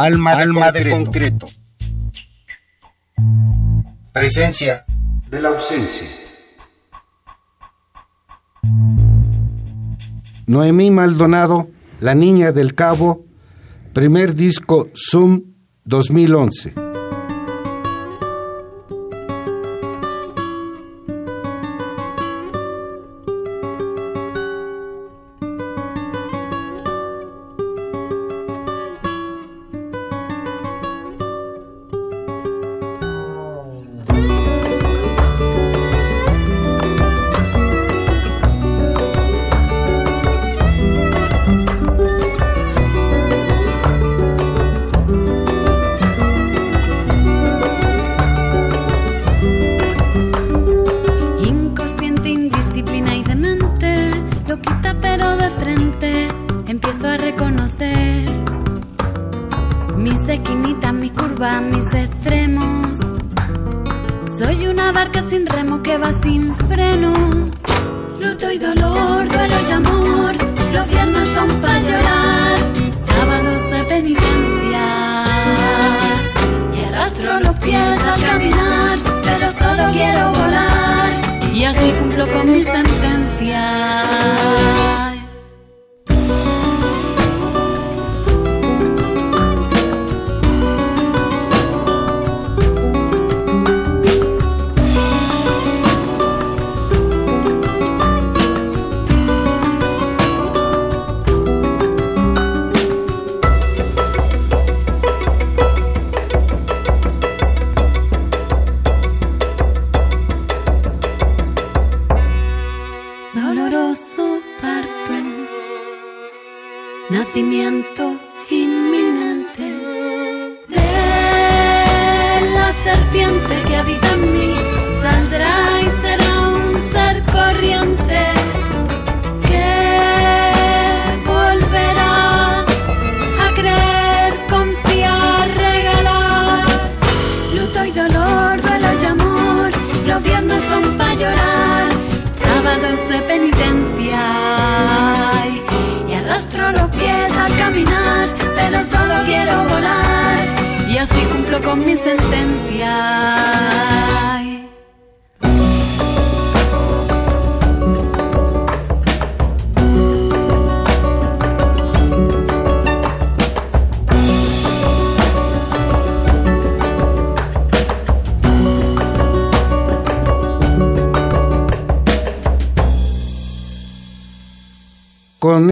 Alma de, Alma de concreto. Presencia de la ausencia. Noemí Maldonado, La Niña del Cabo, primer disco Zoom 2011.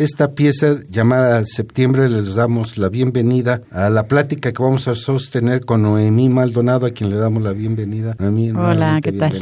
Esta pieza llamada Septiembre les damos la bienvenida a la plática que vamos a sostener con Noemí Maldonado, a quien le damos la bienvenida. Hola, ¿qué tal?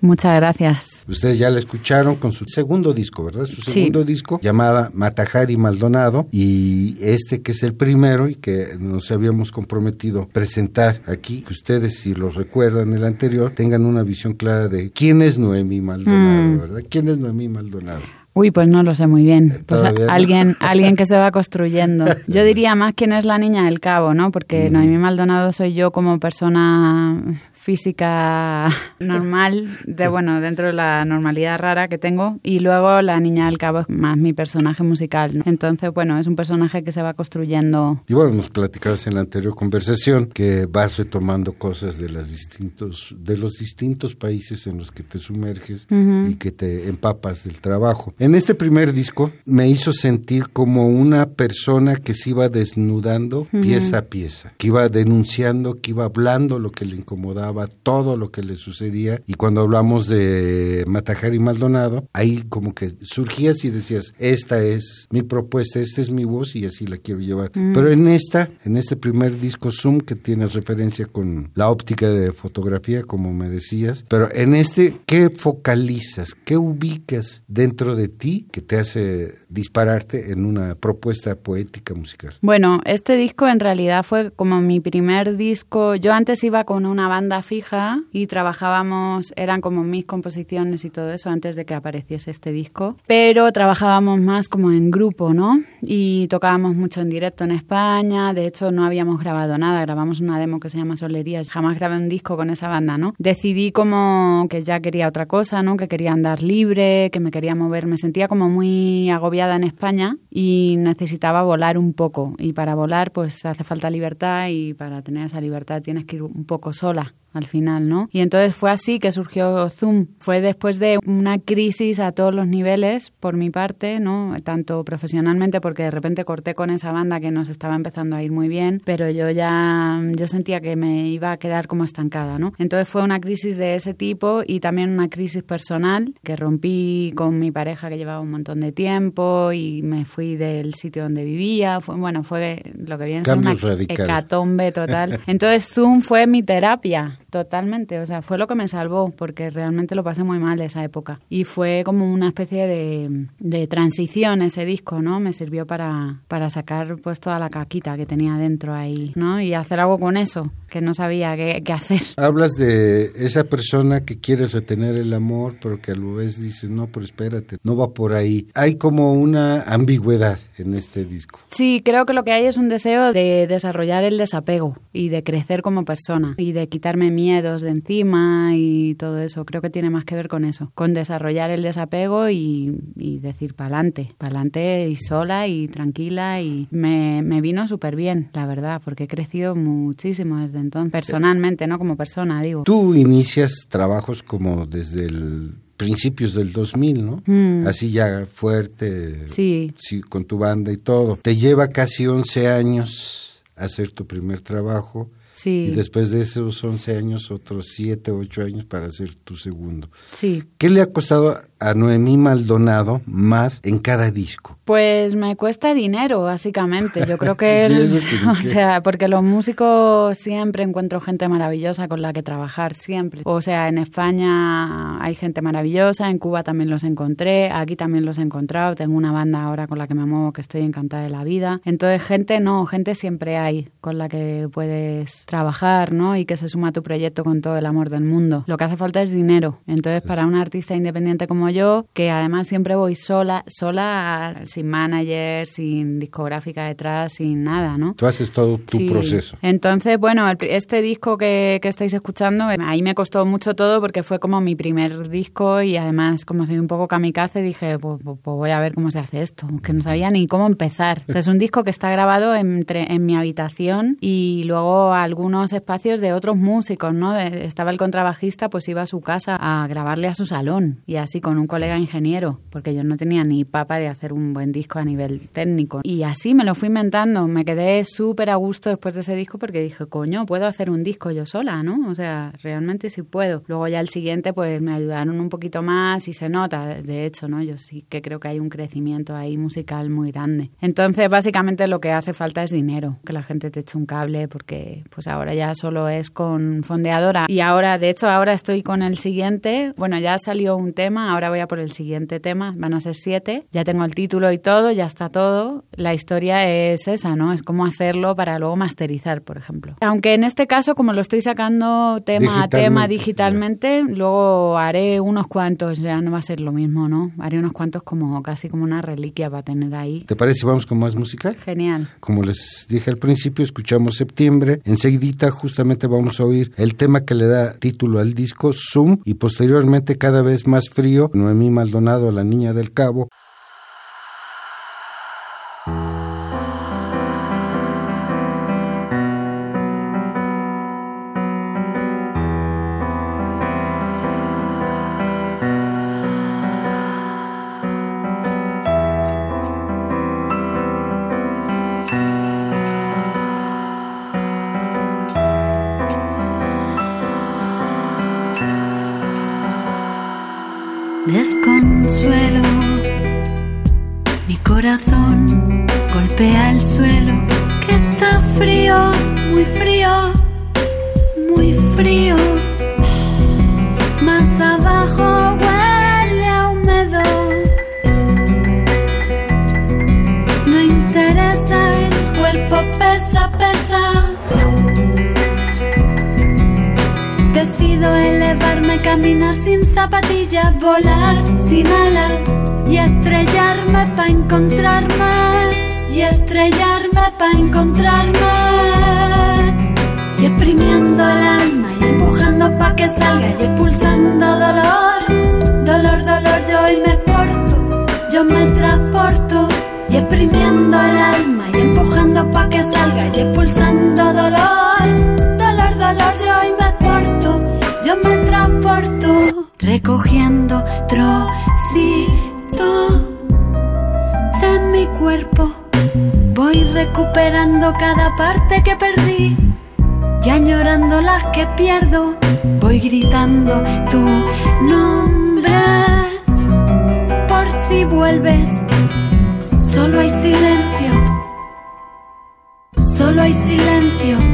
Muchas gracias. Ustedes ya la escucharon con su segundo disco, ¿verdad? Su segundo disco llamada Matajari Maldonado y este que es el primero y que nos habíamos comprometido presentar aquí, que ustedes si lo recuerdan el anterior tengan una visión clara de quién es Noemí Maldonado, mm. ¿verdad? ¿Quién es Noemí Maldonado? Uy, pues no lo sé muy bien. Pues alguien, alguien que se va construyendo. Yo diría más quién es la niña del cabo, ¿no? Porque Noemí Maldonado soy yo como persona física normal, de bueno, dentro de la normalidad rara que tengo, y luego la niña del cabo es más mi personaje musical. Entonces, bueno, es un personaje que se va construyendo. Y bueno, nos platicabas en la anterior conversación que vas retomando cosas de las distintos, de los distintos países en los que te sumerges y que te empapas del trabajo. En este primer disco me hizo sentir como una persona que se iba desnudando pieza a pieza, que iba denunciando, que iba hablando lo que le incomodaba todo lo que le sucedía y cuando hablamos de Matajari Maldonado, ahí como que surgías y decías, esta es mi propuesta, esta es mi voz y así la quiero llevar. Mm. Pero en esta, en este primer disco Zoom que tiene referencia con la óptica de fotografía, como me decías, pero en este, ¿qué focalizas? ¿Qué ubicas dentro de ti que te hace dispararte en una propuesta poética musical? Bueno, este disco en realidad fue como mi primer disco. Yo antes iba con una banda fija y trabajábamos, eran como mis composiciones y todo eso antes de que apareciese este disco, pero trabajábamos más como en grupo, ¿no? Y tocábamos mucho en directo en España, de hecho no habíamos grabado nada, grabamos una demo que se llama Solerías, jamás grabé un disco con esa banda, ¿no? Decidí como que ya quería otra cosa, ¿no? Que quería andar libre, que me quería mover, me sentía como muy agobiada en España y necesitaba volar un poco. Y para volar pues hace falta libertad y para tener esa libertad tienes que ir un poco sola al final, ¿no? Y entonces fue así que surgió Zoom. Fue después de una crisis a todos los niveles, por mi parte, ¿no? Tanto profesionalmente, porque de repente corté con esa banda que nos estaba empezando a ir muy bien, pero yo ya, yo sentía que me iba a quedar como estancada, ¿no? Entonces fue una crisis de ese tipo y también una crisis personal, que rompí con mi pareja que llevaba un montón de tiempo y me fui del sitio donde vivía. Fue, bueno, fue lo que viene a ser una hecatombe total. Entonces Zoom fue mi terapia Totalmente, o sea, fue lo que me salvó, porque realmente lo pasé muy mal esa época. Y fue como una especie de, de transición ese disco, ¿no? Me sirvió para, para sacar pues toda la caquita que tenía dentro ahí, ¿no? Y hacer algo con eso, que no sabía qué, qué hacer. Hablas de esa persona que quiere retener el amor, pero que a lo vez dices, no, pero espérate, no va por ahí. Hay como una ambigüedad en este disco. Sí, creo que lo que hay es un deseo de desarrollar el desapego y de crecer como persona y de quitarme miedo miedos de encima y todo eso. Creo que tiene más que ver con eso, con desarrollar el desapego y, decir pa'lante, pa'lante y sola y tranquila y me, me vino súper bien, la verdad, porque he crecido muchísimo desde entonces, personalmente, no como persona, digo. Tú inicias trabajos como desde el principios del 2000, ¿no? Mm. Así ya fuerte, sí. sí. con tu banda y todo. Te lleva casi 11 años hacer tu primer trabajo y después de esos 11 años, otros 7, 8 años para hacer tu segundo. Sí. ¿Qué le ha costado a Noemí Maldonado más en cada disco? Pues me cuesta dinero, básicamente. Yo creo que, o sea, porque los músicos siempre encuentro gente maravillosa con la que trabajar, siempre. O sea, en España hay gente maravillosa, en Cuba también los encontré, aquí también los he encontrado. Tengo una banda ahora con la que me muevo que estoy encantada de la vida. Entonces, gente no, gente siempre hay con la que puedes trabajar, ¿no? Y que se suma a tu proyecto con todo el amor del mundo. Lo que hace falta es dinero. Entonces, para un artista independiente como yo, que además siempre voy sola, sola, sin manager, sin discográfica detrás, sin nada, ¿no? Tú haces todo tu proceso. Entonces, bueno, este disco que, que estáis escuchando, ahí me costó mucho todo porque fue como mi primer disco y además, como soy un poco kamikaze, dije, pues, pues, pues, voy a ver cómo se hace esto, que no sabía ni cómo empezar. es un disco que está grabado entre, en mi habitación y luego al algunos espacios de otros músicos, ¿no? estaba el contrabajista, pues iba a su casa a grabarle a su salón y así con un colega ingeniero, porque yo no tenía ni papa de hacer un buen disco a nivel técnico. Y así me lo fui inventando, me quedé súper a gusto después de ese disco porque dije, coño, puedo hacer un disco yo sola, ¿no? O sea, realmente sí puedo. Luego ya el siguiente, pues me ayudaron un poquito más y se nota, de hecho, ¿no? Yo sí que creo que hay un crecimiento ahí musical muy grande. Entonces, básicamente lo que hace falta es dinero, que la gente te eche un cable porque, pues pues ahora ya solo es con fondeadora. Y ahora, de hecho, ahora estoy con el siguiente. Bueno, ya salió un tema, ahora voy a por el siguiente tema. Van a ser siete. Ya tengo el título y todo, ya está todo. La historia es esa, ¿no? Es cómo hacerlo para luego masterizar, por ejemplo. Aunque en este caso, como lo estoy sacando tema a tema digitalmente, luego haré unos cuantos, ya no va a ser lo mismo, ¿no? Haré unos cuantos como casi como una reliquia para tener ahí. ¿Te parece vamos con más música? Genial. Como les dije al principio, escuchamos septiembre. Enseguida justamente vamos a oír el tema que le da título al disco, Zoom, y posteriormente cada vez más frío, Noemí Maldonado, la niña del cabo. Estrellarme para encontrarme. Y exprimiendo el alma y empujando pa' que salga y expulsando dolor, dolor, dolor, yo hoy me exporto, yo me transporto. Y exprimiendo el alma y empujando pa' que salga y expulsando dolor, dolor, dolor, yo hoy me exporto, yo me transporto, recogiendo trocito de mi cuerpo, recuperando cada parte que perdí. Y añorando las que pierdo, voy gritando tu nombre. Por si vuelves, Solo hay silencio. Solo hay silencio.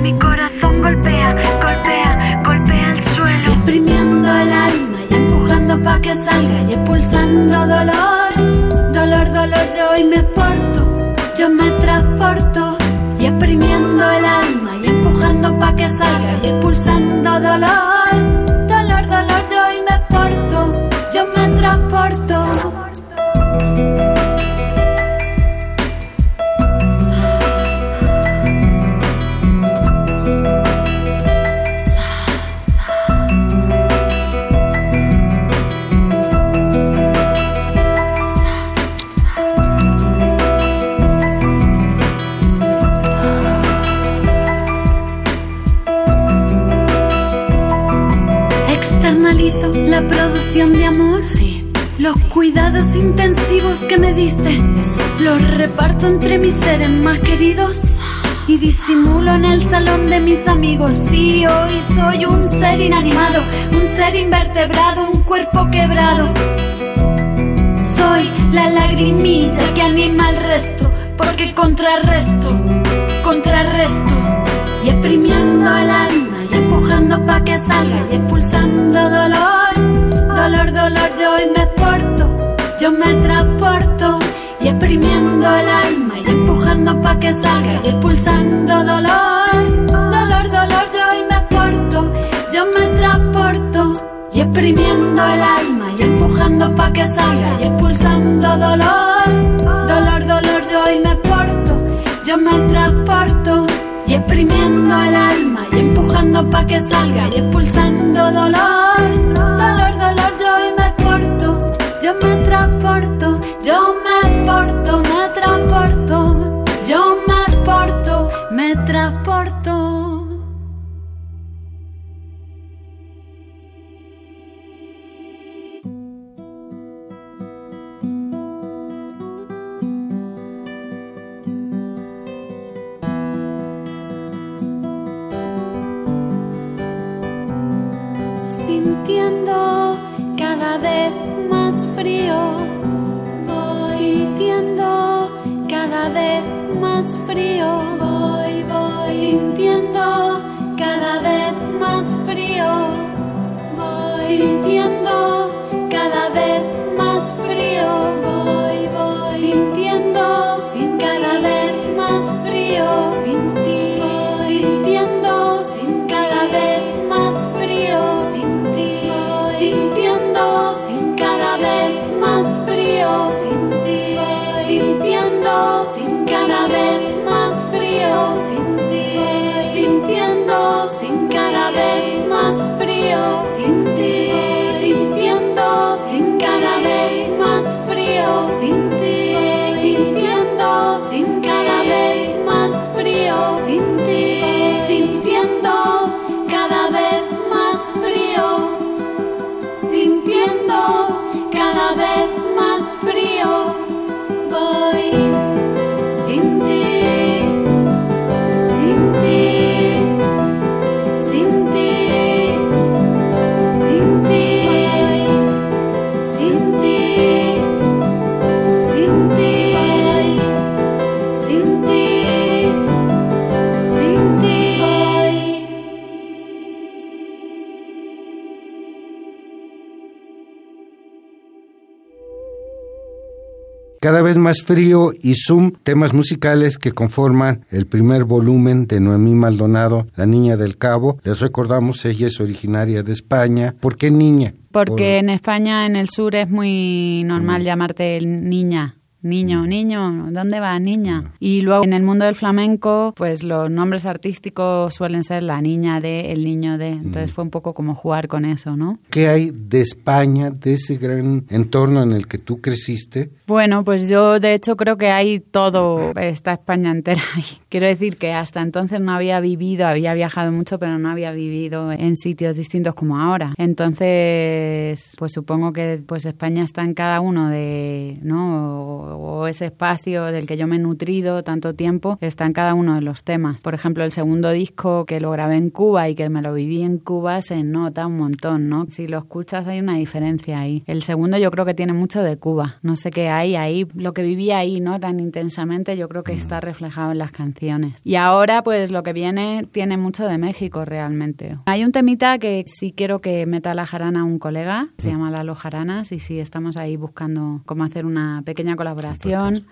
Mi corazón golpea, golpea, golpea el suelo. Exprimiendo el alma y empujando pa' que salga y expulsando dolor. Dolor, dolor, yo hoy me exporto, yo me transporto. Y exprimiendo el alma y empujando pa' que salga y expulsando dolor. Dolor, dolor, yo hoy me exporto, yo me transporto. Cuidados intensivos que me diste, los reparto entre mis seres más queridos. Y disimulo en el salón de mis amigos. Sí, hoy soy un ser inanimado, un ser invertebrado, un cuerpo quebrado. Soy la lagrimilla que anima al resto, porque contrarresto, contrarresto. Y exprimiendo el alma y empujando pa' que salga y expulsando dolor. Dolor, dolor, yo hoy me exporto, yo me transporto. Y exprimiendo el alma y empujando pa' que salga y expulsando dolor. Dolor, dolor, yo hoy me exporto, yo me transporto. Y exprimiendo el alma y empujando pa' que salga y expulsando dolor. Dolor, dolor, yo hoy me exporto, yo me transporto. Y exprimiendo el alma y empujando pa' que salga y expulsando Cada vez más frío y Zoom, temas musicales que conforman el primer volumen de Noemí Maldonado, La Niña del Cabo. Les recordamos, ella es originaria de España. ¿Por qué niña? Porque en España, en el sur, es muy normal mm. llamarte niña. Niño, niño, ¿dónde va, niña? Y luego en el mundo del flamenco, pues los nombres artísticos suelen ser la niña de, el niño de. Entonces fue un poco como jugar con eso, ¿no? ¿Qué hay de España, de ese gran entorno en el que tú creciste? Bueno, pues yo de hecho creo que hay todo, esta España entera. Quiero decir que hasta entonces no había vivido, había viajado mucho, pero no había vivido en sitios distintos como ahora. Entonces, pues supongo que pues España está en cada uno de, ¿no? o ese espacio del que yo me he nutrido tanto tiempo está en cada uno de los temas. Por ejemplo, el segundo disco que lo grabé en Cuba y que me lo viví en Cuba se nota un montón, ¿no? Si lo escuchas hay una diferencia ahí. El segundo yo creo que tiene mucho de Cuba. No sé qué hay ahí, lo que viví ahí, ¿no? Tan intensamente yo creo que está reflejado en las canciones. Y ahora pues lo que viene tiene mucho de México realmente. Hay un temita que sí quiero que meta la jarana un colega, se llama Lalo Jaranas y sí estamos ahí buscando cómo hacer una pequeña colaboración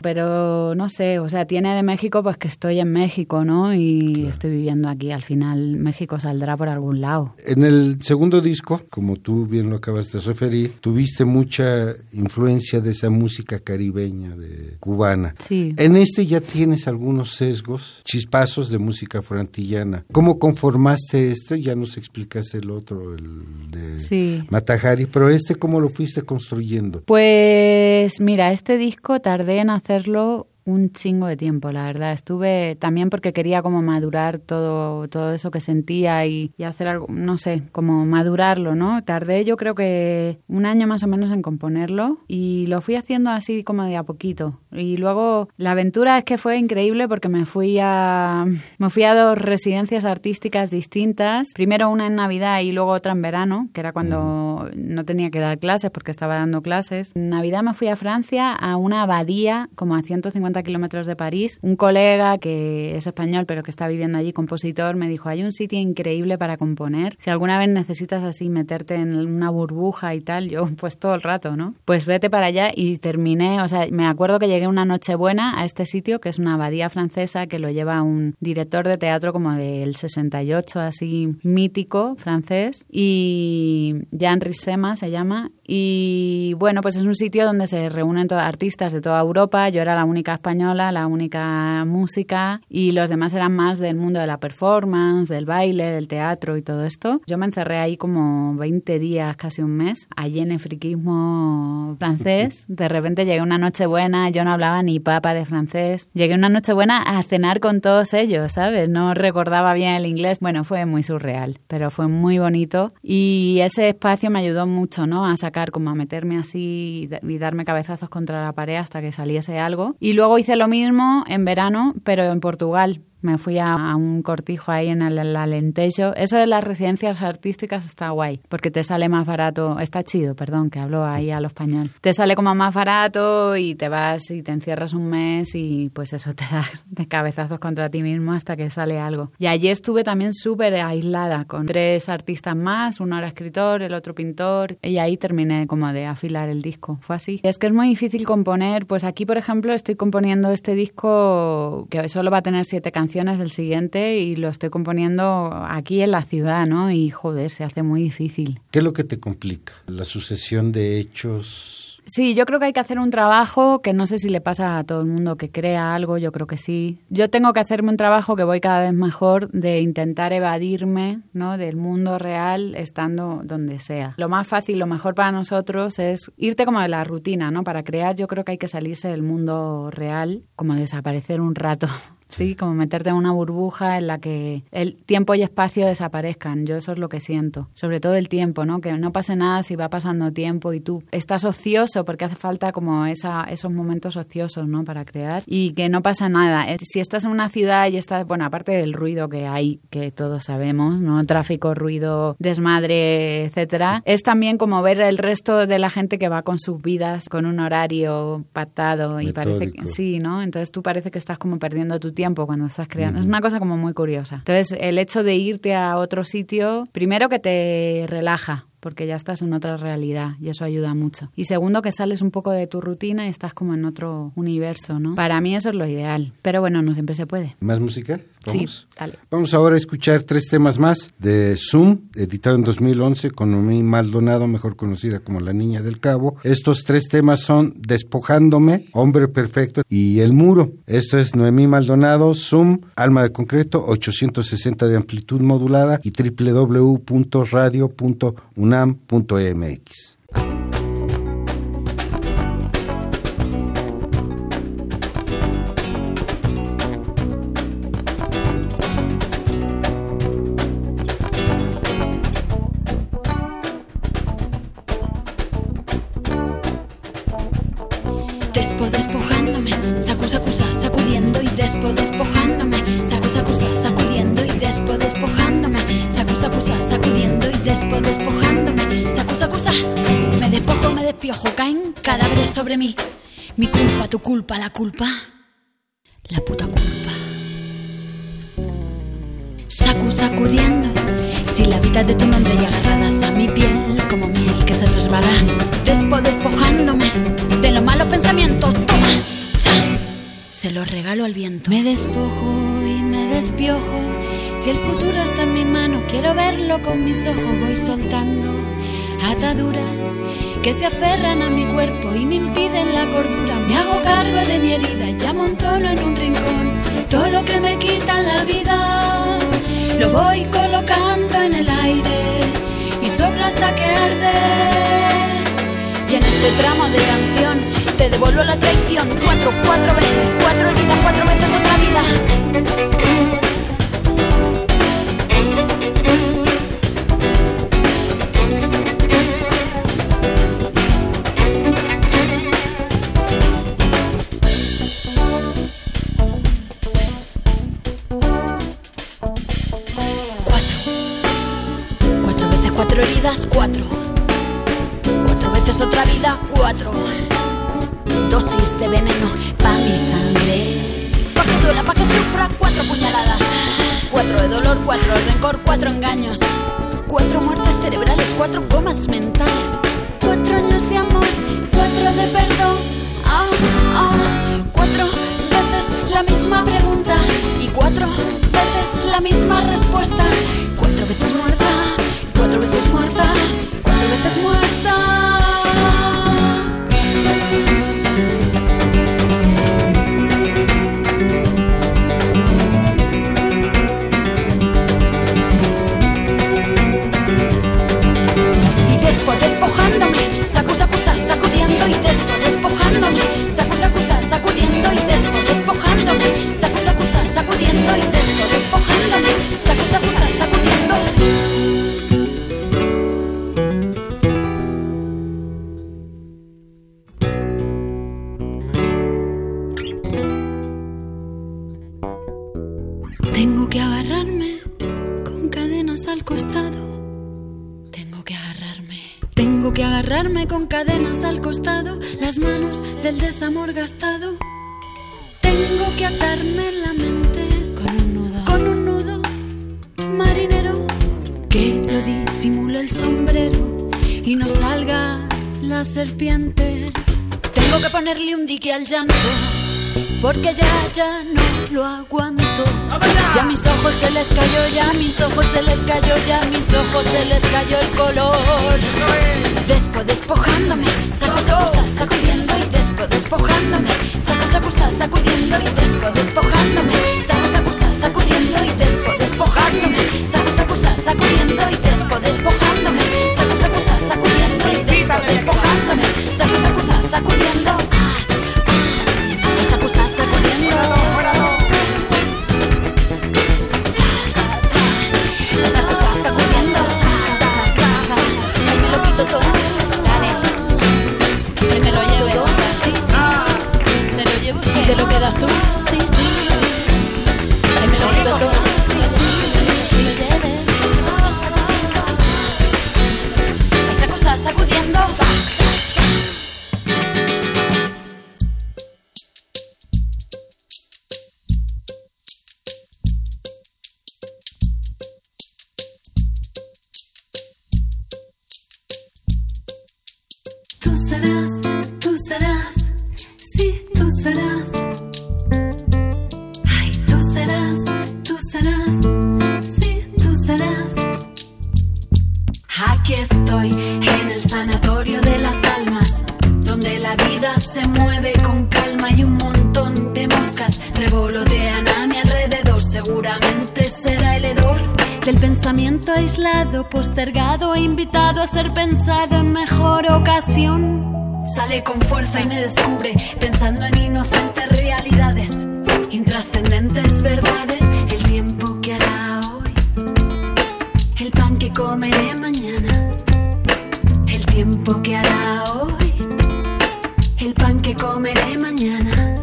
pero no sé, o sea, tiene de México pues que estoy en México, ¿no? Y estoy viviendo aquí, al final México saldrá por algún lado. En el segundo disco, como tú bien lo acabas de referir, tuviste mucha influencia de esa música caribeña, de cubana. Sí. En este ya tienes algunos sesgos, chispazos de música frantillana. ¿Cómo conformaste este? Ya nos explicaste el otro, el de sí. Matajari, pero este, ¿cómo lo fuiste construyendo? Pues mira, este disco tardé en hacerlo un chingo de tiempo, la verdad. Estuve también porque quería como madurar todo, todo eso que sentía y, hacer algo, no sé, como madurarlo, ¿no? Tardé yo creo que un año más o menos en componerlo y lo fui haciendo así como de a poquito. Y luego la aventura es que fue increíble porque me fui a, me fui a dos residencias artísticas distintas. Primero una en Navidad y luego otra en verano, que era cuando no tenía que dar clases porque estaba dando clases. En Navidad me fui a Francia a una abadía como a 150 kilómetros de París, un colega que es español pero que está viviendo allí, compositor, me dijo, hay un sitio increíble para componer. Si alguna vez necesitas así meterte en una burbuja y tal, yo pues todo el rato, ¿no? Pues vete para allá y terminé, o sea, me acuerdo que llegué una noche buena a este sitio, que es una abadía francesa que lo lleva un director de teatro como del 68, así mítico, francés, y Jean Rissema se llama, y bueno, pues es un sitio donde se reúnen artistas de toda Europa, yo era la única española la única música, y los demás eran más del mundo de la performance, del baile, del teatro y todo esto. Yo me encerré ahí como 20 días, casi un mes, allí en el friquismo francés. De repente llegué una noche buena, yo no hablaba ni papa de francés. Llegué una noche buena a cenar con todos ellos, ¿sabes? No recordaba bien el inglés. Bueno, fue muy surreal, pero fue muy bonito. Y ese espacio me ayudó mucho, ¿no? A sacar, como a meterme así y darme cabezazos contra la pared hasta que saliese algo. Y luego hice lo mismo en verano, pero en Portugal, me fui a, un cortijo ahí en el, Alentejo. Eso de las residencias artísticas está guay, porque te sale más barato, está chido, perdón, que hablo ahí a lo español. Te sale como más barato y te vas y te encierras un mes y pues eso te das de cabezazos contra ti mismo hasta que sale algo. Y allí estuve también súper aislada con tres artistas más, uno era escritor, el otro pintor, y ahí terminé como de afilar el disco. Fue así. Es que es muy difícil componer, pues aquí por ejemplo estoy componiendo este disco que solo va a tener siete canciones del siguiente y lo estoy componiendo aquí en la ciudad, ¿no? Y joder, se hace muy difícil. ¿Qué es lo que te complica? La sucesión de hechos Sí, yo creo que hay que hacer un trabajo que no sé si le pasa a todo el mundo que crea algo, yo creo que sí. Yo tengo que hacerme un trabajo que voy cada vez mejor de intentar evadirme ¿no? del mundo real estando donde sea. Lo más fácil, lo mejor para nosotros es irte como de la rutina, ¿no? Para crear yo creo que hay que salirse del mundo real, como desaparecer un rato Sí, como meterte en una burbuja en la que el tiempo y espacio desaparezcan. Yo eso es lo que siento. Sobre todo el tiempo, ¿no? Que no pase nada si va pasando tiempo y tú estás ocioso porque hace falta como esa, esos momentos ociosos, ¿no? Para crear y que no pasa nada. Eh, si estás en una ciudad y estás, bueno, aparte del ruido que hay, que todos sabemos, ¿no? Tráfico, ruido, desmadre, etcétera, es también como ver el resto de la gente que va con sus vidas con un horario pactado y parece que sí, ¿no? Entonces tú parece que estás como perdiendo tu tiempo cuando estás creando. Es una cosa como muy curiosa. Entonces, el hecho de irte a otro sitio, primero que te relaja, porque ya estás en otra realidad y eso ayuda mucho. Y segundo, que sales un poco de tu rutina y estás como en otro universo, ¿no? Para mí eso es lo ideal, pero bueno, no siempre se puede. ¿Más música? Sí, dale. Vamos ahora a escuchar tres temas más de Zoom, editado en 2011 con Noemí Maldonado, mejor conocida como La Niña del Cabo. Estos tres temas son Despojándome, Hombre Perfecto y El Muro. Esto es Noemí Maldonado, Zoom, Alma de Concreto, 860 de amplitud modulada y www.radio.unam.mx. sobre aferran a mi cuerpo y me impiden la cordura. Me hago cargo de mi herida y ya amontono en un rincón todo lo que me quita la vida. Lo voy colocando en el aire y sopla hasta que arde. Y en este tramo de canción te devuelvo la traición cuatro, cuatro veces, cuatro heridas, cuatro veces otra vida. Un dique al llanto porque ya, ya no lo aguanto. Ya mis ojos se les cayó, ya mis ojos se les cayó, ya mis ojos se les cayó el color. Despo despojándome, saco, saco, sacudiendo y despo despojándome, saco, saco, sacudiendo y despo despojándome, saco, saco, sacudiendo y despo despojándome, saco, saco, sacudiendo y despo despojándome, saco, saco, sacudiendo y despo despojándome, saco, saco, sacudiendo. pudo ser pensado en mejor ocasión. Sale con fuerza y me descubre, pensando en inocentes realidades, intrascendentes verdades, el tiempo que hará hoy, el pan que comeré mañana, el tiempo que hará hoy, el pan que comeré mañana.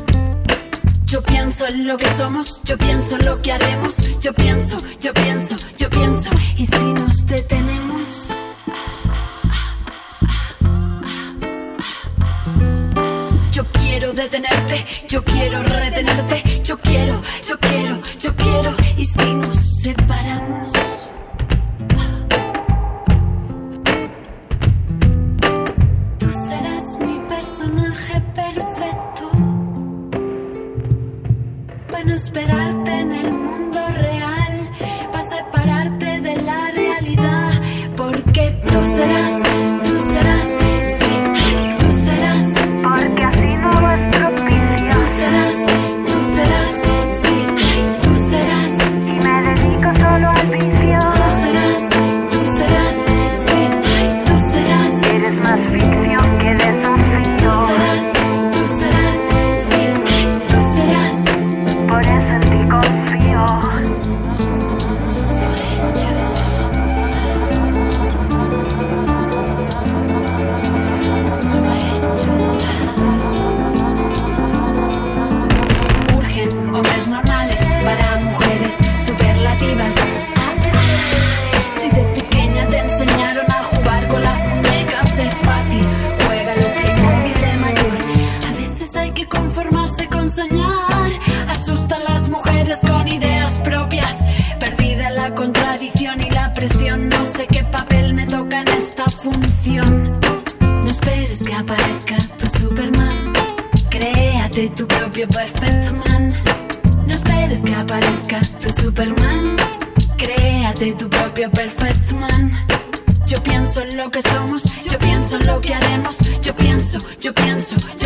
Yo pienso en lo que somos, yo pienso en lo que haremos, yo pienso, yo pienso, yo pienso, y si nos detenemos. detenerte, yo quiero retenerte, yo quiero, yo quiero, yo quiero. Y si nos separamos. no sé qué papel me toca en esta función. No esperes que aparezca tu Superman, créate tu propio Perfect man. No esperes que aparezca tu Superman, créate tu propio Perfect man. Yo pienso en lo que somos, yo pienso en lo que haremos, yo pienso, yo pienso, yo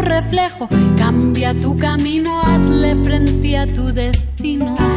reflejo, cambia tu camino, hazle frente a tu destino.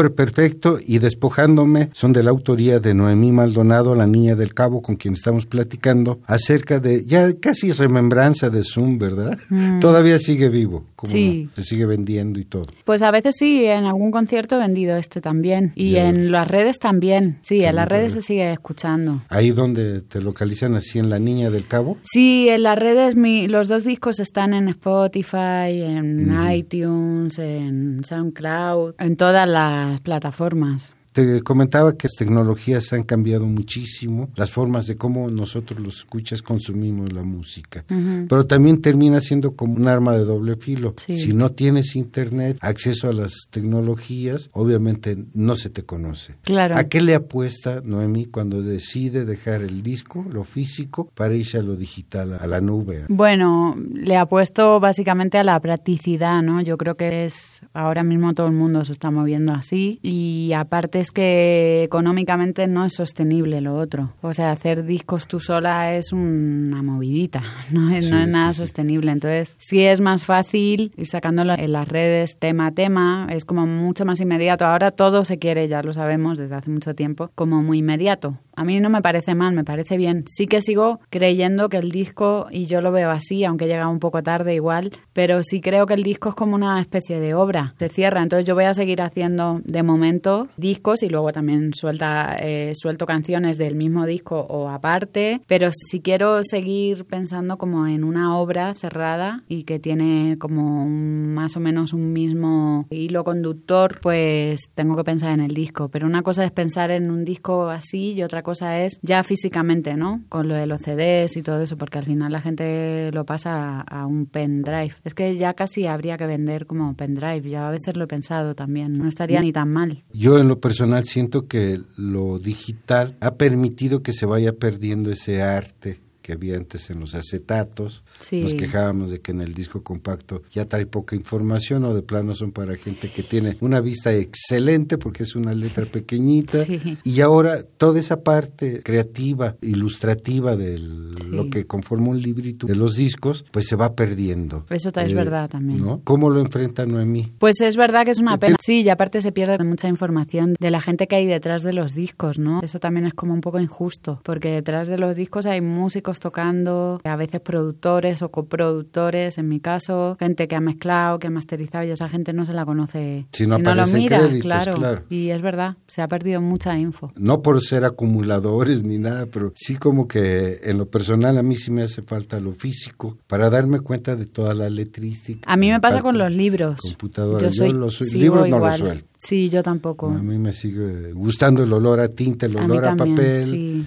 Hombre Perfecto y Despojándome son de la autoría de Noemí Maldonado, la niña del Cabo, con quien estamos platicando acerca de ya casi remembranza de Zoom, ¿verdad? Todavía sigue vivo, como Sí. se sigue vendiendo y todo. Pues a veces sí, en algún concierto he vendido este también. Y en las redes también. Sí, en las redes se sigue escuchando. Ahí donde te localizan así en La Niña del Cabo. Sí, en las redes mi, los dos discos están en Spotify, en iTunes, en SoundCloud, en todas las plataformas. Te comentaba que las tecnologías han cambiado muchísimo, las formas de cómo nosotros los escuchas consumimos la música, pero también termina siendo como un arma de doble filo. Sí. Si no tienes internet, acceso a las tecnologías, obviamente no se te conoce. Claro. ¿A qué le apuesta Noemí cuando decide dejar el disco, lo físico, para irse a lo digital, a la nube? Bueno, le apuesto básicamente a la practicidad, ¿no? Yo creo que es ahora mismo todo el mundo se está moviendo así y aparte es que económicamente no es sostenible lo otro. O sea, hacer discos tú sola es una movidita, no es, no es nada sí. sostenible. Entonces, sí es más fácil ir sacándolo en las redes tema a tema, es como mucho más inmediato. Ahora todo se quiere, ya lo sabemos desde hace mucho tiempo, como muy inmediato. A mí no me parece mal, me parece bien. Sí que sigo creyendo que el disco, y yo lo veo así, aunque llega un poco tarde igual, pero sí creo que el disco es como una especie de obra, se cierra. Entonces yo voy a seguir haciendo de momento discos y luego también suelta, eh, suelto canciones del mismo disco o aparte, pero si quiero seguir pensando como en una obra cerrada y que tiene como más o menos un mismo hilo conductor, pues tengo que pensar en el disco. Pero una cosa es pensar en un disco así y otra cosa es ya físicamente, ¿no? Con lo de los CDs y todo eso, porque al final la gente lo pasa a, a un pendrive. Es que ya casi habría que vender como pendrive. Yo a veces lo he pensado también. No estaría ni tan mal. Yo en lo personal siento que lo digital ha permitido que se vaya perdiendo ese arte que había antes en los acetatos. Nos quejábamos de que en el disco compacto ya trae poca información o de plano son para gente que tiene una vista excelente porque es una letra pequeñita. Y ahora toda esa parte creativa, ilustrativa de lo que conforma un librito de los discos, pues se va perdiendo. Eso es eh, verdad también. ¿no? ¿Cómo lo enfrenta Noemí? Pues es verdad que es una pena. Sí, y aparte se pierde mucha información de la gente que hay detrás de los discos, ¿no? Eso también es como un poco injusto, porque detrás de los discos hay músicos tocando, a veces productores o coproductores, en mi caso, gente que ha mezclado, que ha masterizado y esa gente no se la conoce. Si no, lo mira, claro. Y es verdad, se ha perdido mucha info. No por ser acumuladores ni nada, pero sí como que en lo personal a mí sí me hace falta lo físico para darme cuenta de toda la letrística. A mí me pasa con los libros. Computadora. Yo, los libros no los suelto. Sí, yo tampoco. A mí me sigue gustando el olor a tinta, el olor a, papel. Sí.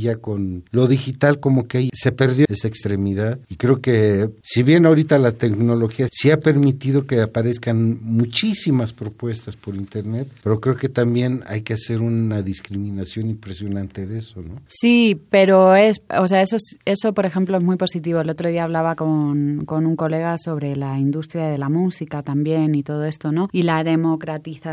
ya con lo digital como que ahí se perdió esa extremidad. Y creo que si bien ahorita la tecnología sí ha permitido que aparezcan muchísimas propuestas por internet, pero creo que también hay que hacer una discriminación impresionante de eso, ¿no? Sí, pero es, o sea, eso, eso por ejemplo es muy positivo. El otro día hablaba con, con un colega sobre la industria de la música también y todo esto, ¿no? Y la democratización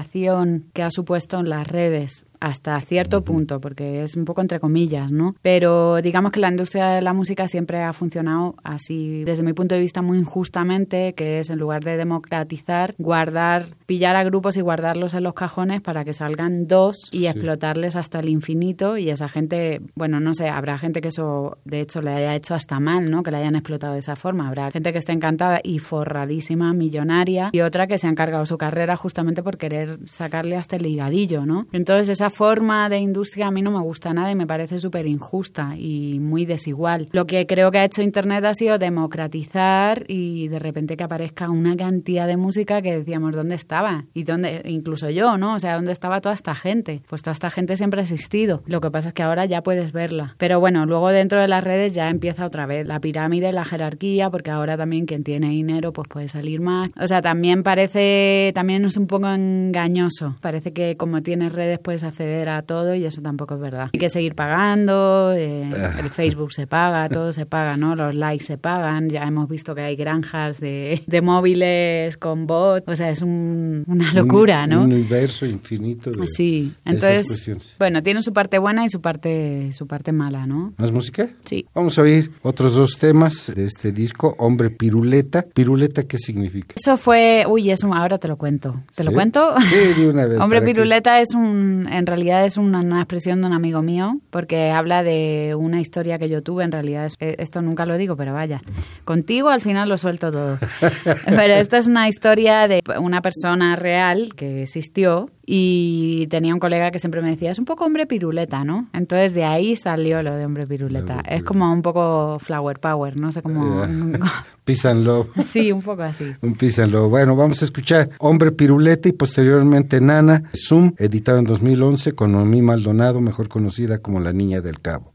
que ha supuesto en las redes hasta cierto punto, porque es un poco entre comillas, ¿no? Pero digamos que la industria de la música siempre ha funcionado así, desde mi punto de vista, muy injustamente, que es en lugar de democratizar, guardar, pillar a grupos y guardarlos en los cajones para que salgan dos y explotarles hasta el infinito y esa gente, bueno, no sé, habrá gente que eso de hecho le haya hecho hasta mal, ¿no? Que le hayan explotado de esa forma. Habrá gente que esté encantada y forradísima, millonaria, y otra que se ha encargado su carrera justamente por querer sacarle hasta el ligadillo, ¿no? Entonces esa forma de industria a mí no me gusta nada y me parece súper injusta y muy desigual. Lo que creo que ha hecho Internet ha sido democratizar y de repente que aparezca una cantidad de música que decíamos dónde estaba y dónde, incluso yo, ¿no? O sea, dónde estaba toda esta gente. Pues toda esta gente siempre ha existido. Lo que pasa es que ahora ya puedes verla. Pero bueno, luego dentro de las redes ya empieza otra vez la pirámide, la jerarquía, porque ahora también quien tiene dinero pues puede salir más. O sea, también parece, también es un poco engañoso. Parece que como tienes redes puedes hacer acceder a todo y eso tampoco es verdad. Hay que seguir pagando, eh, ah. el Facebook se paga, todo se paga, ¿no? Los likes se pagan, ya hemos visto que hay granjas de, de móviles con bots, o sea, es una locura, ¿no? Un universo infinito de Sí, entonces, bueno, tiene su parte buena y su parte, su parte mala, ¿no? ¿Más música? Sí. Vamos a oír otros dos temas de este disco, Hombre Piruleta. ¿Piruleta qué significa? Eso fue, uy, eso ahora te lo cuento. ¿Te lo cuento? Sí, de una vez. Hombre Piruleta es un, en realidad es una, expresión de un amigo mío, porque habla de una historia que yo tuve. En realidad, es, eh, esto nunca lo digo, pero vaya. Contigo al final lo suelto todo. pero esta es una historia de una persona real que existió y tenía un colega que siempre me decía, es un poco hombre piruleta, ¿no? Entonces de ahí salió lo de hombre piruleta. Es como un poco flower power, no sé cómo... Písanlo. Sí, un poco así. un písanlo. Bueno, vamos a escuchar Hombre Piruleta y posteriormente Nana, Zoom, editado en 2011 con Noemí Maldonado, mejor conocida como La Niña del Cabo.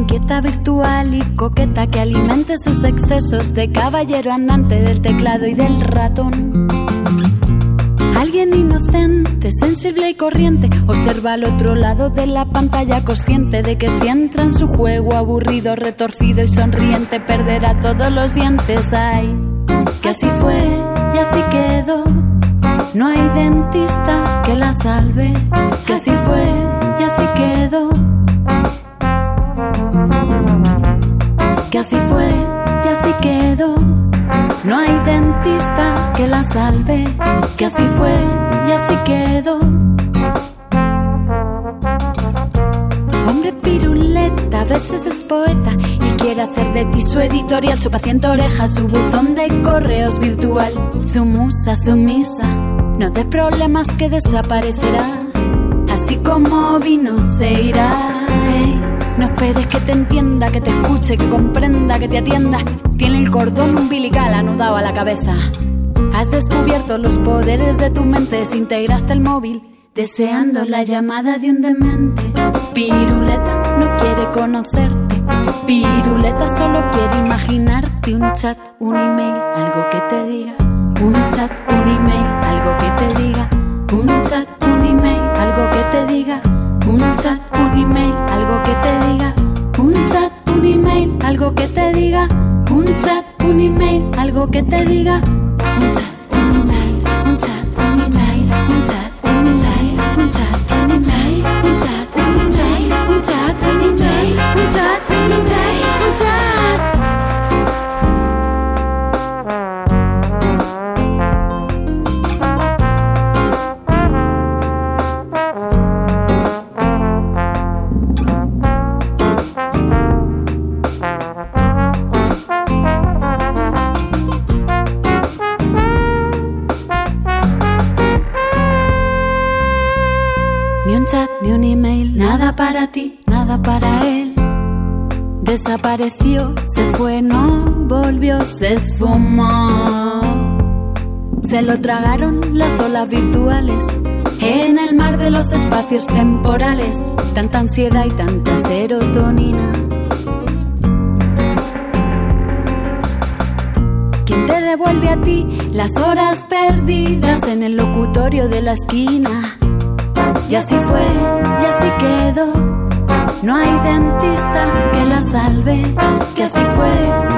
Inquieta, virtual y coqueta que alimente sus excesos de caballero andante del teclado y del ratón. Alguien inocente, sensible y corriente, observa al otro lado de la pantalla consciente de que si entra en su juego aburrido, retorcido y sonriente, perderá todos los dientes. Ay, que así fue y así quedó. No hay dentista que la salve, que así fue y así quedó. Así quedó. No hay dentista que la salve, que así fue y así quedó. Hombre piruleta, a veces es poeta y quiere hacer de ti su editorial, su paciente oreja, su buzón de correos virtual, su musa sumisa. No de problemas que desaparecerá, así como vino se irá. No esperes que te entienda, que te escuche, que comprenda, que te atienda. Tiene el cordón umbilical anudado a la cabeza. Has descubierto los poderes de tu mente, desintegraste el móvil, deseando la llamada de un demente. Piruleta no quiere conocerte. Piruleta solo quiere imaginarte un chat, un email, algo que te diga. Un chat, un email, algo que te diga. Un chat, Un chat, un email, algo que te diga. Un chat, un email, algo que te diga. Un chat, un email, algo que te diga. Se esfumó. Se lo tragaron las olas virtuales en el mar de los espacios temporales. Tanta ansiedad y tanta serotonina. ¿Quién te devuelve a ti las horas perdidas en el locutorio de la esquina? Y así fue, y así quedó. No hay dentista que la salve, que así fue,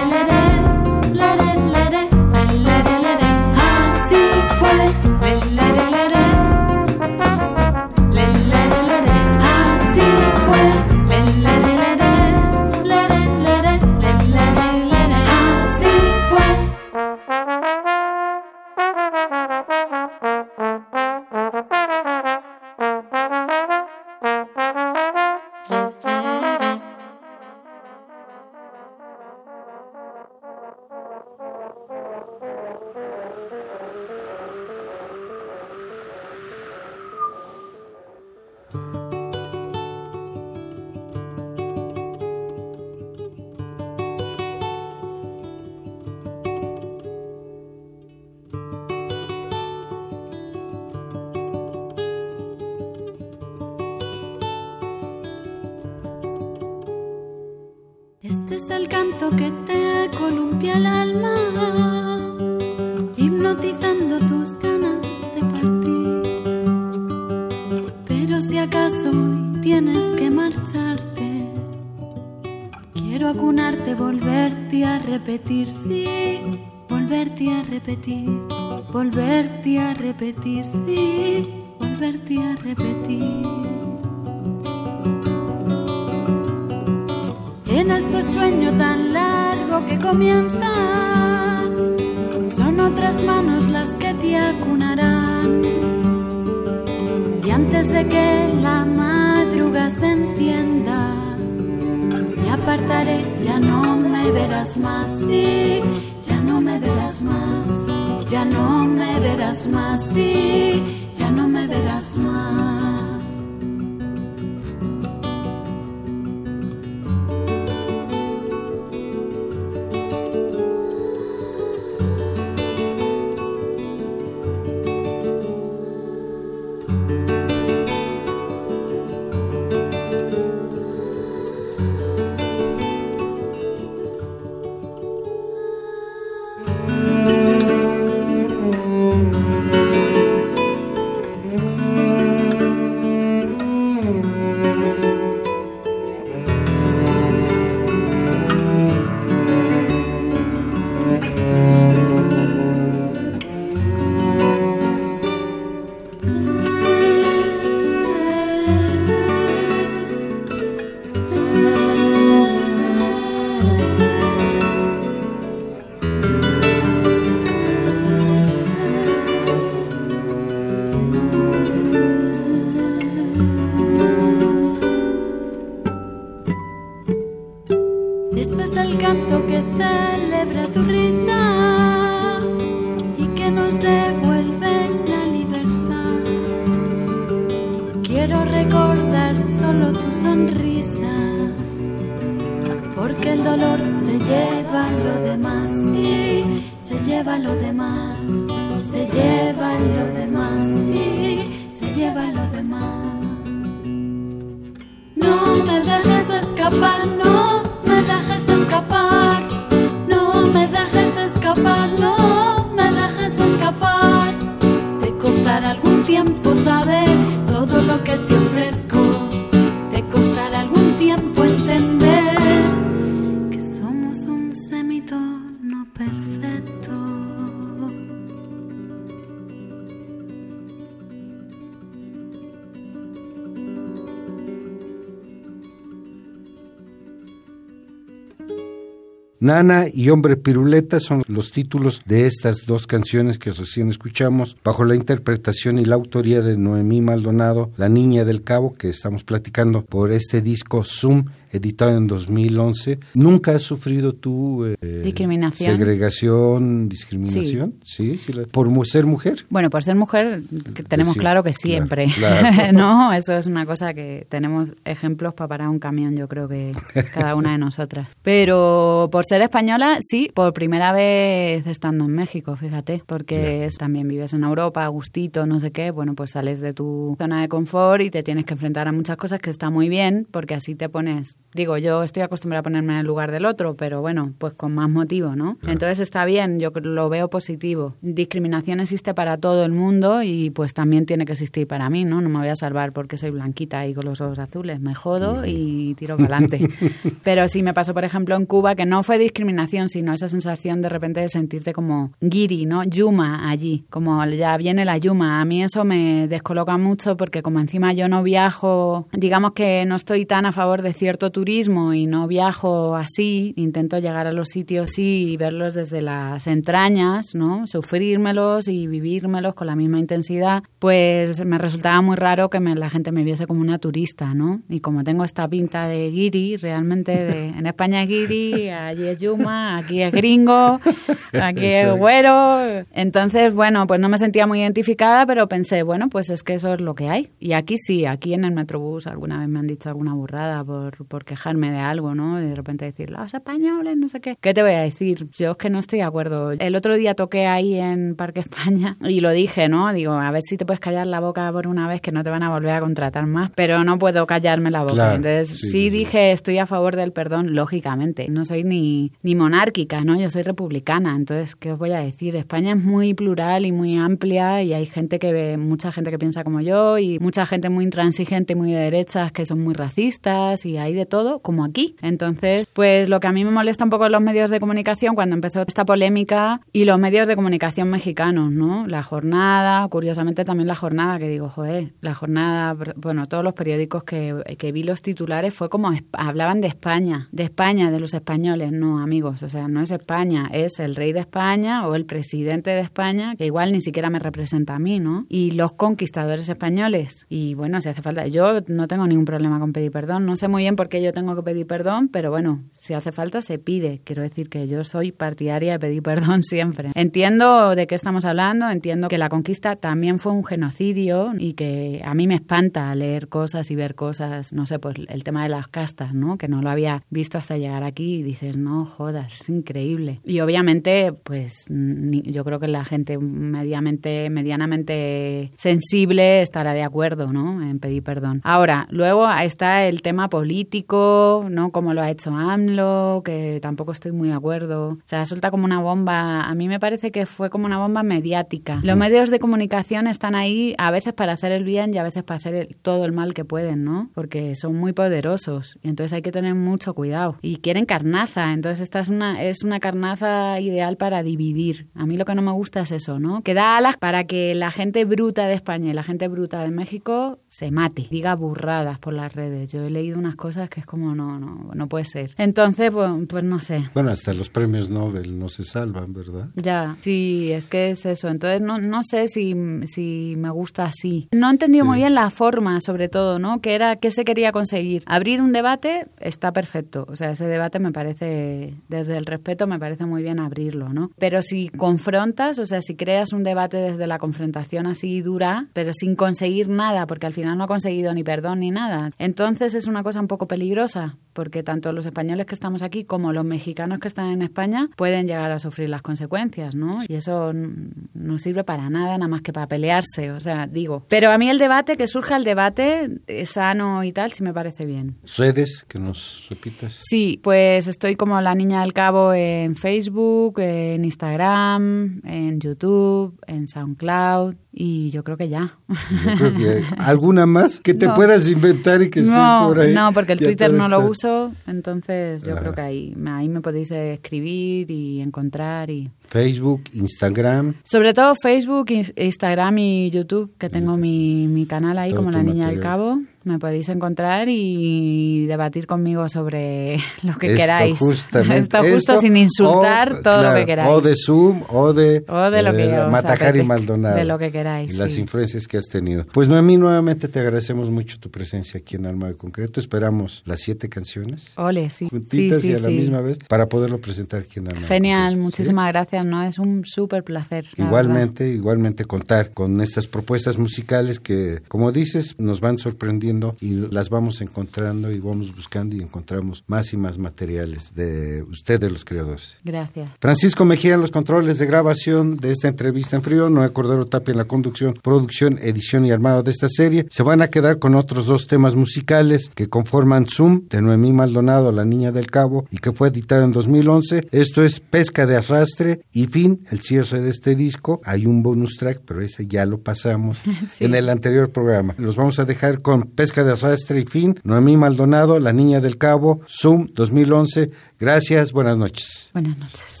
Nana y Hombre Piruleta son los títulos de estas dos canciones que recién escuchamos, bajo la interpretación y la autoría de Noemí Maldonado, La Niña del Cabo, que estamos platicando por este disco Zoom, editado en 2011. ¿Nunca has sufrido tú eh, Discriminación. segregación, discriminación? Sí, sí, la- por ser mujer. Bueno, por ser mujer tenemos claro que siempre, claro. ¿no? Eso es una cosa que tenemos ejemplos para parar un camión, yo creo que cada una de nosotras. Pero por ser española, sí, por primera vez estando en México, fíjate, porque es- también vives en Europa, a gustito, no sé qué, bueno, pues sales de tu zona de confort y te tienes que enfrentar a muchas cosas que está muy bien, porque así te pones, digo, yo estoy acostumbrada a ponerme en el lugar del otro, pero bueno, pues con más motivo, ¿no? Entonces está bien, yo lo veo positivo. Discriminación existe para todo el mundo y pues también tiene que existir para mí, ¿no? No me voy a salvar porque soy blanquita y con los ojos azules, me jodo y tiro para adelante. Pero sí me pasó, por ejemplo, en Cuba, que no fue discriminación, sino esa sensación de repente de sentirte como giri, ¿no? Yuma allí, como ya viene la yuma. A mí eso me descoloca mucho porque como encima yo no viajo, digamos que no estoy tan a favor de cierto turismo y no viajo así, intento llegar a los sitios sí y verlos desde las entrañas, ¿no? Sufrírmelos y vivírmelos con la misma intensidad, pues me resultaba muy raro que me- la gente me viese como una turista, ¿no? Y como tengo esta pinta de guiri, realmente de- en España es guiri, allí es yuma, aquí es gringo, aquí es güero. Entonces, bueno, pues no me sentía muy identificada, pero pensé, bueno, pues es que eso es lo que hay. Y aquí sí, aquí en el Metrobús alguna vez me han dicho alguna burrada por, por quejarme de algo, ¿no? De repente decir, los españoles, no sé qué. ¿Qué te voy a decir? Yo es que no estoy de acuerdo. El otro día toqué ahí en Parque España y lo dije, ¿no? Digo, a ver si te puedes callar la boca por una vez que no te van a volver a contratar más, pero no puedo callarme la boca. Claro, Entonces, sí, sí, sí, sí. dije, estoy a favor del perdón, lógicamente. No soy ni, ni monárquica, ¿no? Yo soy republicana. Entonces, ¿qué os voy a decir? España es muy plural y muy amplia y hay gente que ve, mucha gente que piensa como yo y mucha gente muy intransigente y muy de derechas que son muy racistas y hay de todo, como aquí. Entonces, pues lo que a mí me molesta un poco en los medios de comunicación cuando empezó esta polémica y los medios de comunicación mexicanos, ¿no? La jornada, curiosamente también la jornada, que digo, joder, la jornada, bueno, todos los periódicos que, que vi los titulares fue como hablaban de España, de España, de los españoles, no, amigos, o sea, no es España, es el rey de España o el presidente de España, que igual ni siquiera me representa a mí, ¿no? Y los conquistadores españoles. Y bueno, si hace falta, yo no tengo ningún problema con pedir perdón, no sé muy bien por qué yo tengo que pedir perdón, pero bueno, si hace falta se pide. Quiero decir que yo soy partidaria de pedir perdón siempre. Entiendo de qué estamos hablando, entiendo que la conquista también fue un genocidio y que a mí me espanta leer cosas y ver cosas, no sé, pues el tema de las castas, ¿no? Que no lo había visto hasta llegar aquí y dices, no jodas, es increíble. Y obviamente, pues yo creo que la gente mediamente, medianamente sensible estará de acuerdo, ¿no? En pedir perdón. Ahora, luego está el tema político, ¿no? Como lo ha hecho AMLO, que tampoco estoy muy de acuerdo. O sea, suelta como una bomba. A mí me parece que fue como una bomba mediática. Los medios de comunicación están ahí a veces para hacer el bien y a veces para hacer el- todo el mal que pueden, ¿no? Porque son muy poderosos y entonces hay que tener mucho cuidado. Y quieren carnaza, entonces esta es una, es una carnaza ideal para dividir. A mí lo que no me gusta es eso, ¿no? Que da alas para que la gente bruta de España y la gente bruta de México se mate, diga burradas por las redes. Yo he leído unas cosas que es como no, no, no puede ser. Entonces, pues, pues no sé. Bueno, hasta los premios Nobel no se salvan, ¿verdad? Ya, sí, es que es eso. Entonces, no, no sé si, si me gusta así. No he entendido muy bien la forma, sobre todo, ¿no? Que era, qué se quería conseguir. Abrir un debate está perfecto. O sea, ese debate me parece, desde el respeto, me parece muy bien abrirlo, ¿no? Pero si confrontas, o sea, si creas un debate desde la confrontación así dura, pero sin conseguir nada, porque al final no ha conseguido ni perdón ni nada, entonces es una cosa un poco peligrosa, peligrosa porque tanto los españoles que estamos aquí como los mexicanos que están en España pueden llegar a sufrir las consecuencias, ¿no? Y eso no sirve para nada, nada más que para pelearse, o sea, digo. Pero a mí el debate, que surja el debate es sano y tal, sí me parece bien. ¿Redes que nos repitas? Sí, pues estoy como la niña del cabo en Facebook, en Instagram, en YouTube, en SoundCloud, y yo creo que ya. Yo creo que ¿Alguna más que te puedas inventar y que estés por ahí? No, porque el Twitter no lo uso, entonces yo creo que ahí, ahí me podéis escribir y encontrar y... Facebook, Instagram. Sobre todo Facebook, Instagram y YouTube, que tengo mi, mi canal ahí como La Niña del Cabo me podéis encontrar y debatir conmigo sobre lo que queráis. Justamente, esto justo sin insultar todo lo que queráis. O de Zoom o de, o de lo que eh, Matajar y Maldonado. De lo que queráis. Y las influencias que has tenido. Pues Noemí, nuevamente te agradecemos mucho tu presencia aquí en Alma de Concreto. Esperamos las siete canciones. Ole, sí. Juntitas y a la misma vez para poderlo presentar aquí en Alma Genial, muchísimas gracias, ¿no? Es un súper placer. Igualmente, igualmente contar con estas propuestas musicales que, como dices, nos van sorprendiendo y las vamos encontrando y vamos buscando y encontramos más y más materiales de ustedes los creadores. Gracias. Francisco Mejía en los controles de grabación de esta entrevista en frío, Noé Cordero Tapia en la conducción, producción, edición y armado de esta serie. Se van a quedar con otros dos temas musicales que conforman Zoom de Noemí Maldonado, La Niña del Cabo, y que fue editado en 2011. Esto es Pesca de Arrastre y fin, el cierre de este disco. Hay un bonus track, pero ese ya lo pasamos en el anterior programa. Los vamos a dejar con Pesca de Arrastre y Fin, Noemí Maldonado, La Niña del Cabo, Zoom 2011. Gracias, buenas noches. Buenas noches.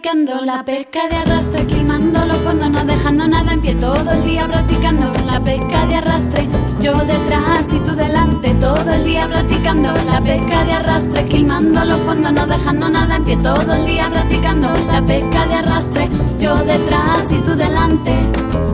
Practicando la pesca de arrastre, quilmando los fondos, no dejando nada en pie. Todo el día practicando la pesca de arrastre, yo detrás y tú delante. Todo el día practicando la pesca de arrastre, quilmando los fondos, no dejando nada en pie. Todo el día practicando la pesca de arrastre, yo detrás y tú delante.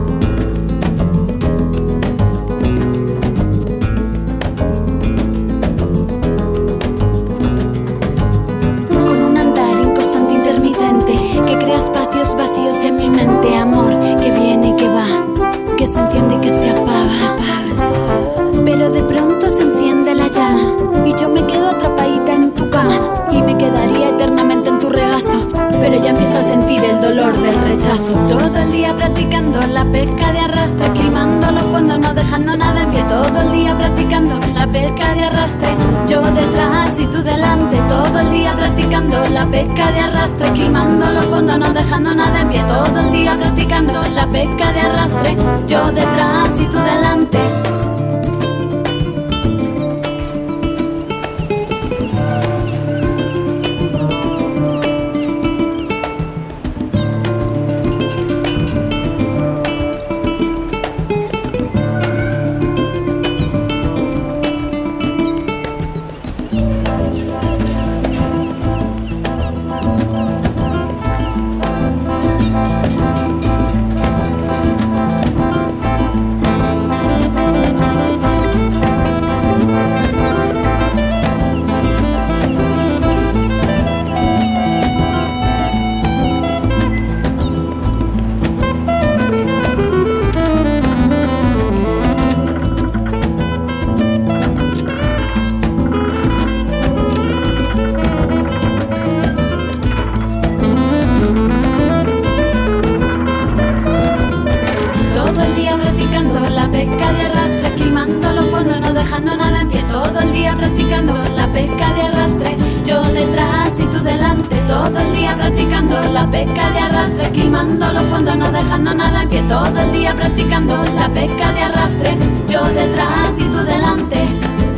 detrás y tú delante. Todo el día practicando la pesca de arrastre, quilmando los fondos, no dejando nada en pie. Todo el día practicando la pesca de arrastre. Yo detrás y tú delante.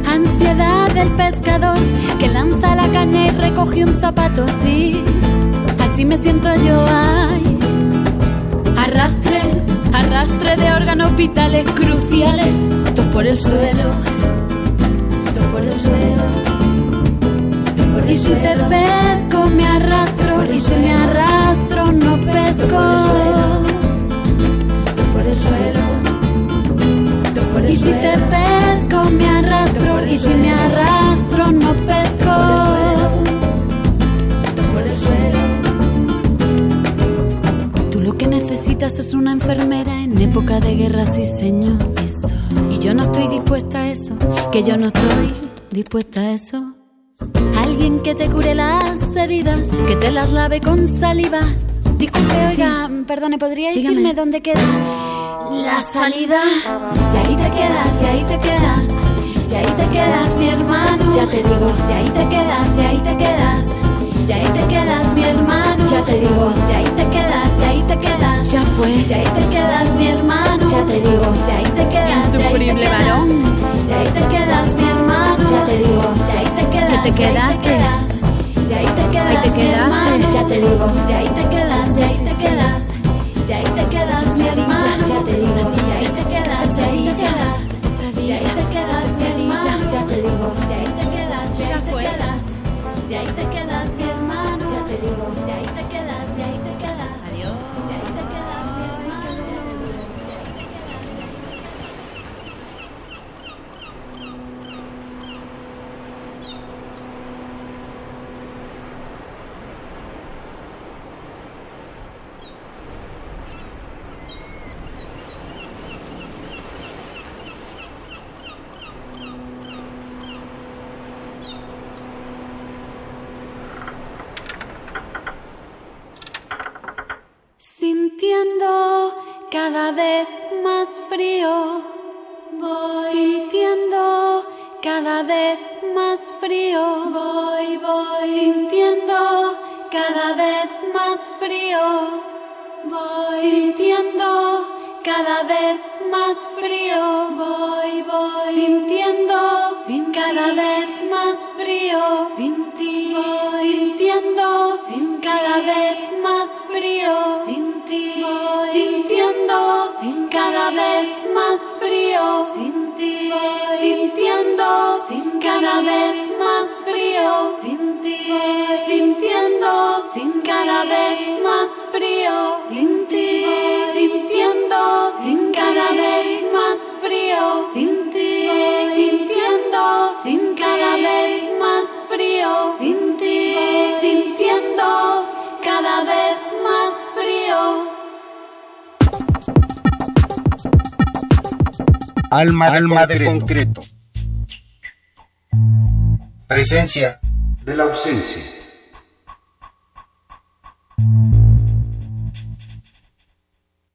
Ansiedad del pescador que lanza la caña y recoge un zapato, sí. Así me siento yo, ay. Arrastre, arrastre de órganos vitales cruciales. Todo por el suelo, todo por el suelo. Y si te pesco me arrastro y si me arrastro no pesco. Por el suelo, por el suelo. Y si te pesco me arrastro y si me arrastro no pesco. Por el suelo. Tú lo que necesitas es una enfermera en época de guerra, sí señor. Eso. Y yo no estoy dispuesta a eso, que yo no estoy dispuesta a eso. Alguien que te cure las heridas, que te las lave con saliva. Disculpe, oiga, perdone, ¿podría decirme dónde queda la salida? Y ahí te quedas, y ahí te quedas. Y ahí te quedas, mi hermano. Ya te digo, y ahí te quedas, y ahí te quedas. Y ahí te quedas, mi hermano. Ya te digo, y ahí te quedas, y ahí te quedas. Ya fue. Y ahí te quedas, mi hermano. Ya te digo, y ahí te quedas. Insufrible varón. Y ahí te quedas, mi hermano. Ya te digo, y ahí te quedas. Que te quedaste. Y ahí te quedas. Ahí te quedaste. Ya te digo, y ahí te quedas, y ahí te quedas. Y ahí te quedas, mi hermano. Ya te digo, y ahí te quedas, y ahí te quedas. Y ahí te quedas, mi hermano. Ya te digo, y ahí te quedas, y ahí te quedas. Y ahí te quedas, Alma, Alma de concreto. Presencia de la ausencia.